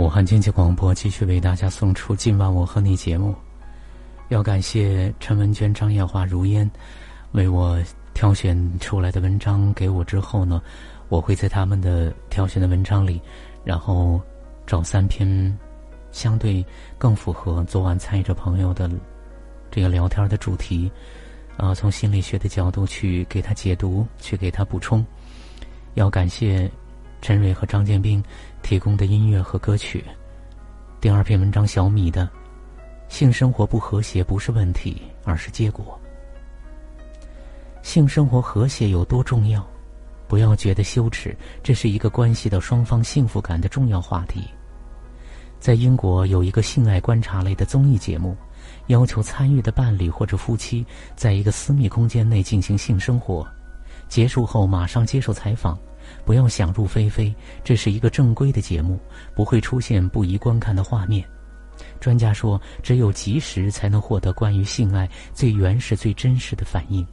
武汉经济广播继续为大家送出今晚我和你节目。要感谢陈文娟、张艳华、如烟为我挑选出来的文章给我之后呢，我会在他们的挑选的文章里，然后找三篇相对更符合昨晚参与者朋友的这个聊天的主题，啊，从心理学的角度去给他解读，去给他补充。要感谢。陈蕊和张建斌提供的音乐和歌曲。第二篇文章，小米的性生活不和谐不是问题，而是结果。性生活和谐有多重要？不要觉得羞耻，这是一个关系到双方幸福感的重要话题。在英国有一个性爱观察类的综艺节目，要求参与的伴侣或者夫妻在一个私密空间内进行性生活，结束后马上接受采访。不要想入非非，这是一个正规的节目，不会出现不宜观看的画面。专家说，只有及时才能获得关于性爱最原始、最真实的反应。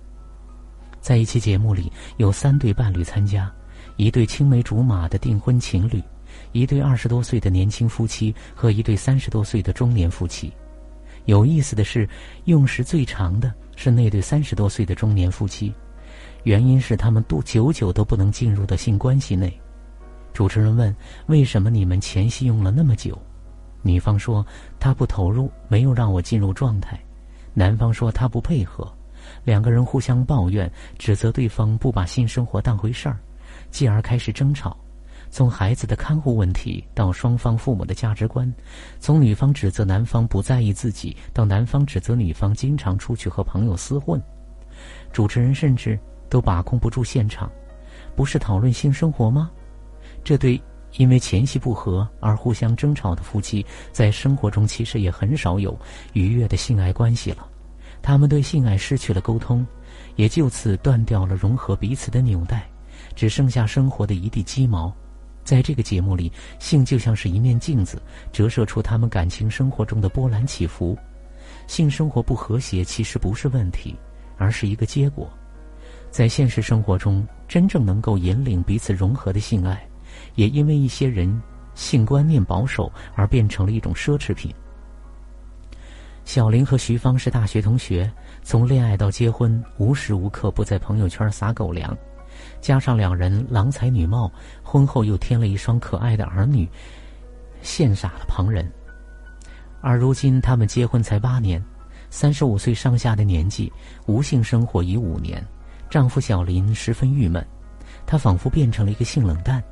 在一期节目里，有三对伴侣参加：一对青梅竹马的订婚情侣，一对二十多岁的年轻夫妻和一对三十多岁的中年夫妻。有意思的是，用时最长的是那对三十多岁的中年夫妻。原因是他们都久久都不能进入的性关系内。主持人问：“为什么你们前戏用了那么久？”女方说：“他不投入，没有让我进入状态。”男方说：“他不配合。”两个人互相抱怨，指责对方不把性生活当回事儿，继而开始争吵。从孩子的看护问题到双方父母的价值观，从女方指责男方不在意自己，到男方指责女方经常出去和朋友厮混。主持人甚至。都把控不住现场，不是讨论性生活吗？这对因为前戏不和而互相争吵的夫妻，在生活中其实也很少有愉悦的性爱关系了。他们对性爱失去了沟通，也就此断掉了融合彼此的纽带，只剩下生活的一地鸡毛。在这个节目里，性就像是一面镜子，折射出他们感情生活中的波澜起伏。性生活不和谐其实不是问题，而是一个结果。在现实生活中，真正能够引领彼此融合的性爱，也因为一些人性观念保守而变成了一种奢侈品。小林和徐芳是大学同学，从恋爱到结婚，无时无刻不在朋友圈撒狗粮。加上两人郎才女貌，婚后又添了一双可爱的儿女，羡煞了旁人。而如今他们结婚才八年，三十五岁上下的年纪，无性生活已五年。丈夫小林十分郁闷，他仿佛变成了一个性冷淡。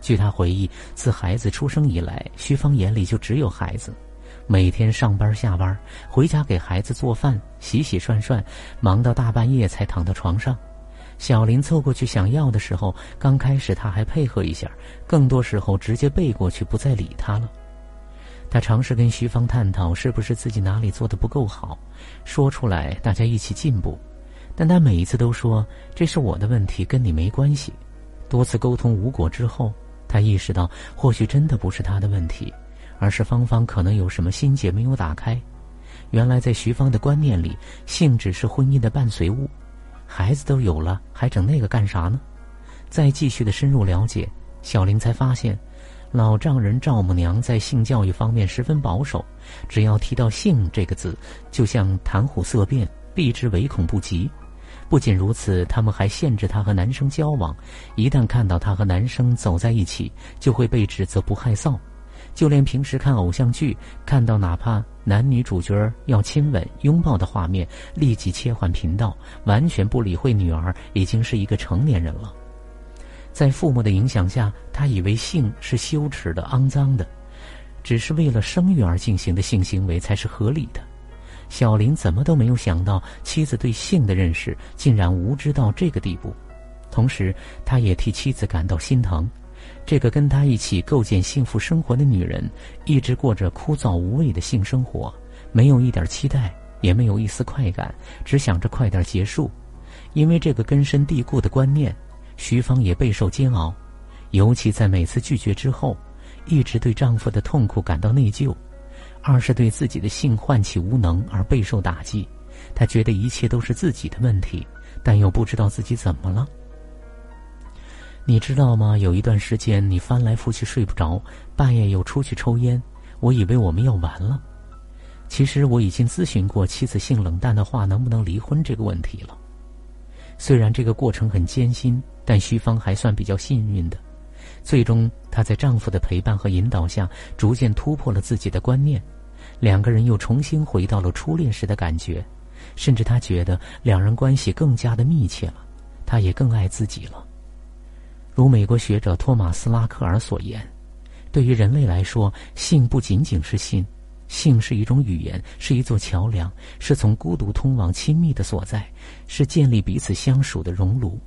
据他回忆，自孩子出生以来，徐芳眼里就只有孩子，每天上班下班，回家给孩子做饭、洗洗涮涮，忙到大半夜才躺到床上。小林凑过去想要的时候，刚开始他还配合一下，更多时候直接背过去，不再理他了。他尝试跟徐芳探讨，是不是自己哪里做的不够好，说出来大家一起进步。但他每一次都说这是我的问题，跟你没关系。多次沟通无果之后，他意识到或许真的不是他的问题，而是芳芳可能有什么心结没有打开。原来在徐芳的观念里，性只是婚姻的伴随物，孩子都有了，还整那个干啥呢？再继续的深入了解，小玲才发现，老丈人丈母娘在性教育方面十分保守，只要提到性这个字，就像谈虎色变，避之唯恐不及。不仅如此，他们还限制她和男生交往，一旦看到她和男生走在一起，就会被指责不害臊。就连平时看偶像剧，看到哪怕男女主角要亲吻、拥抱的画面，立即切换频道，完全不理会女儿已经是一个成年人了。在父母的影响下，他以为性是羞耻的、肮脏的，只是为了生育而进行的性行为才是合理的。小林怎么都没有想到，妻子对性的认识竟然无知到这个地步。同时，他也替妻子感到心疼。这个跟他一起构建幸福生活的女人，一直过着枯燥无味的性生活，没有一点期待，也没有一丝快感，只想着快点结束。因为这个根深蒂固的观念，徐芳也备受煎熬。尤其在每次拒绝之后，一直对丈夫的痛苦感到内疚。二是对自己的性唤起无能而备受打击，他觉得一切都是自己的问题，但又不知道自己怎么了。你知道吗？有一段时间你翻来覆去睡不着，半夜又出去抽烟，我以为我们要完了。其实我已经咨询过妻子性冷淡的话能不能离婚这个问题了。虽然这个过程很艰辛，但徐芳还算比较幸运的。最终，她在丈夫的陪伴和引导下，逐渐突破了自己的观念，两个人又重新回到了初恋时的感觉，甚至他觉得两人关系更加的密切了，他也更爱自己了。如美国学者托马斯·拉克尔所言，对于人类来说，性不仅仅是性，性是一种语言，是一座桥梁，是从孤独通往亲密的所在，是建立彼此相属的熔炉。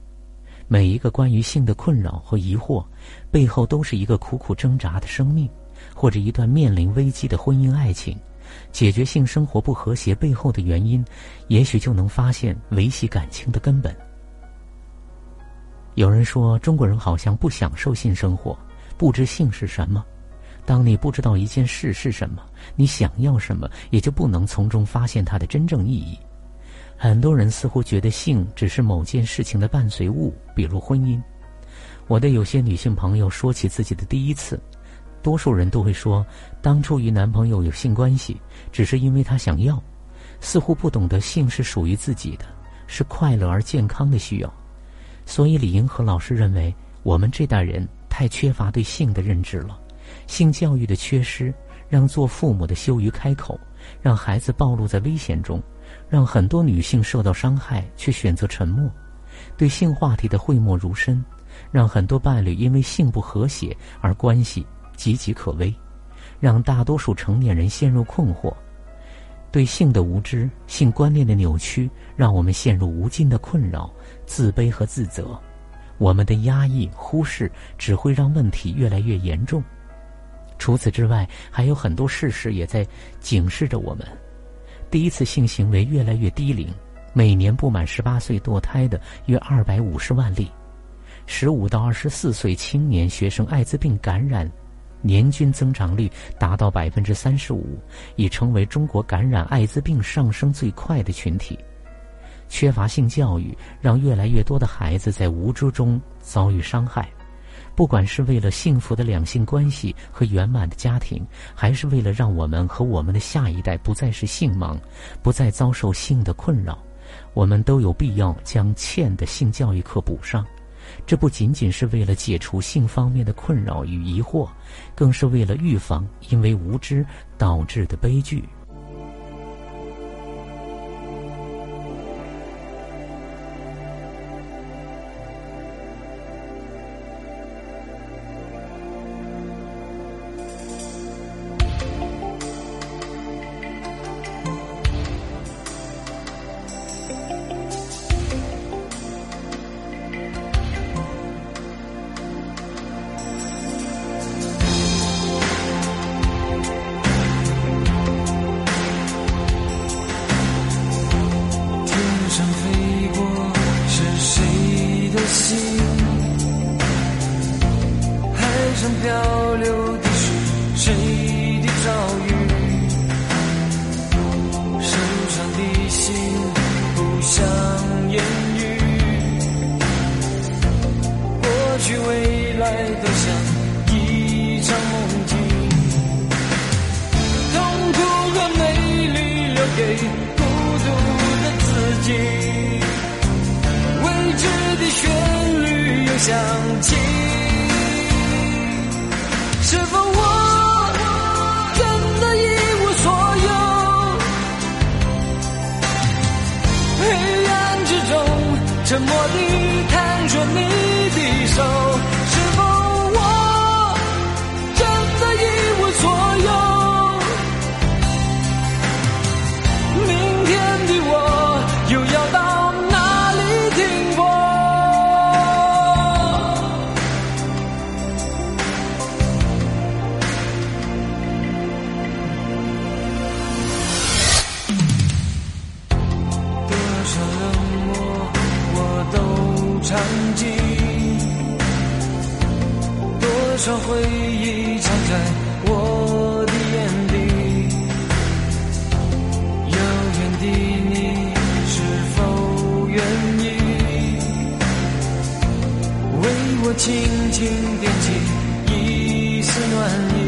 每一个关于性的困扰和疑惑，背后都是一个苦苦挣扎的生命，或者一段面临危机的婚姻爱情。解决性生活不和谐背后的原因，也许就能发现维系感情的根本。有人说，中国人好像不享受性生活，不知性是什么。当你不知道一件事是什么，你想要什么，也就不能从中发现它的真正意义。很多人似乎觉得性只是某件事情的伴随物，比如婚姻。我的有些女性朋友说起自己的第一次，多数人都会说，当初与男朋友有性关系，只是因为他想要，似乎不懂得性是属于自己的，是快乐而健康的需要。所以，李银河老师认为，我们这代人太缺乏对性的认知了。性教育的缺失，让做父母的羞于开口，让孩子暴露在危险中，让很多女性受到伤害却选择沉默，对性话题的讳莫如深，让很多伴侣因为性不和谐而关系岌岌可危，让大多数成年人陷入困惑。对性的无知、性观念的扭曲，让我们陷入无尽的困扰、自卑和自责。我们的压抑、忽视，只会让问题越来越严重。除此之外，还有很多事实也在警示着我们：第一次性行为越来越低龄，每年不满十八岁堕胎的约二百五十万例；十五到二十四岁青年学生艾滋病感染。年均增长率达到百分之三十五，已成为中国感染艾滋病上升最快的群体。缺乏性教育，让越来越多的孩子在无知中遭遇伤害。不管是为了幸福的两性关系和圆满的家庭，还是为了让我们和我们的下一代不再是性盲，不再遭受性的困扰，我们都有必要将欠的性教育课补上。这不仅仅是为了解除性方面的困扰与疑惑，更是为了预防因为无知导致的悲剧。孤独的自己。未知的旋律又响起。是否我真的一无所有？黑暗之中沉默地探索你的手。等你为我轻轻点起一丝暖意，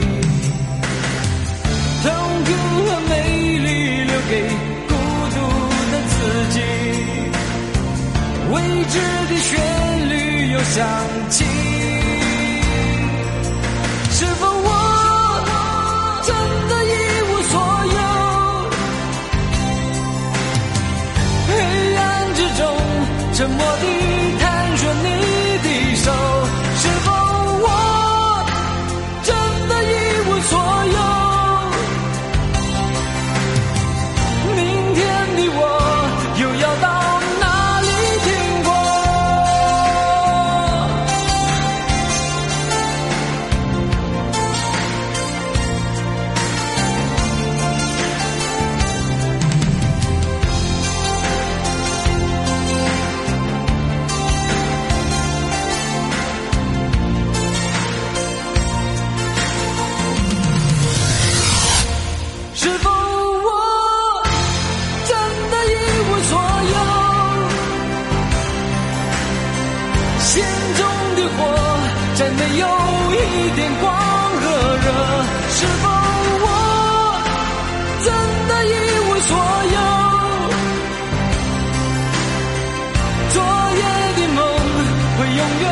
痛苦和美丽留给孤独的自己，未知的旋律又响起。用。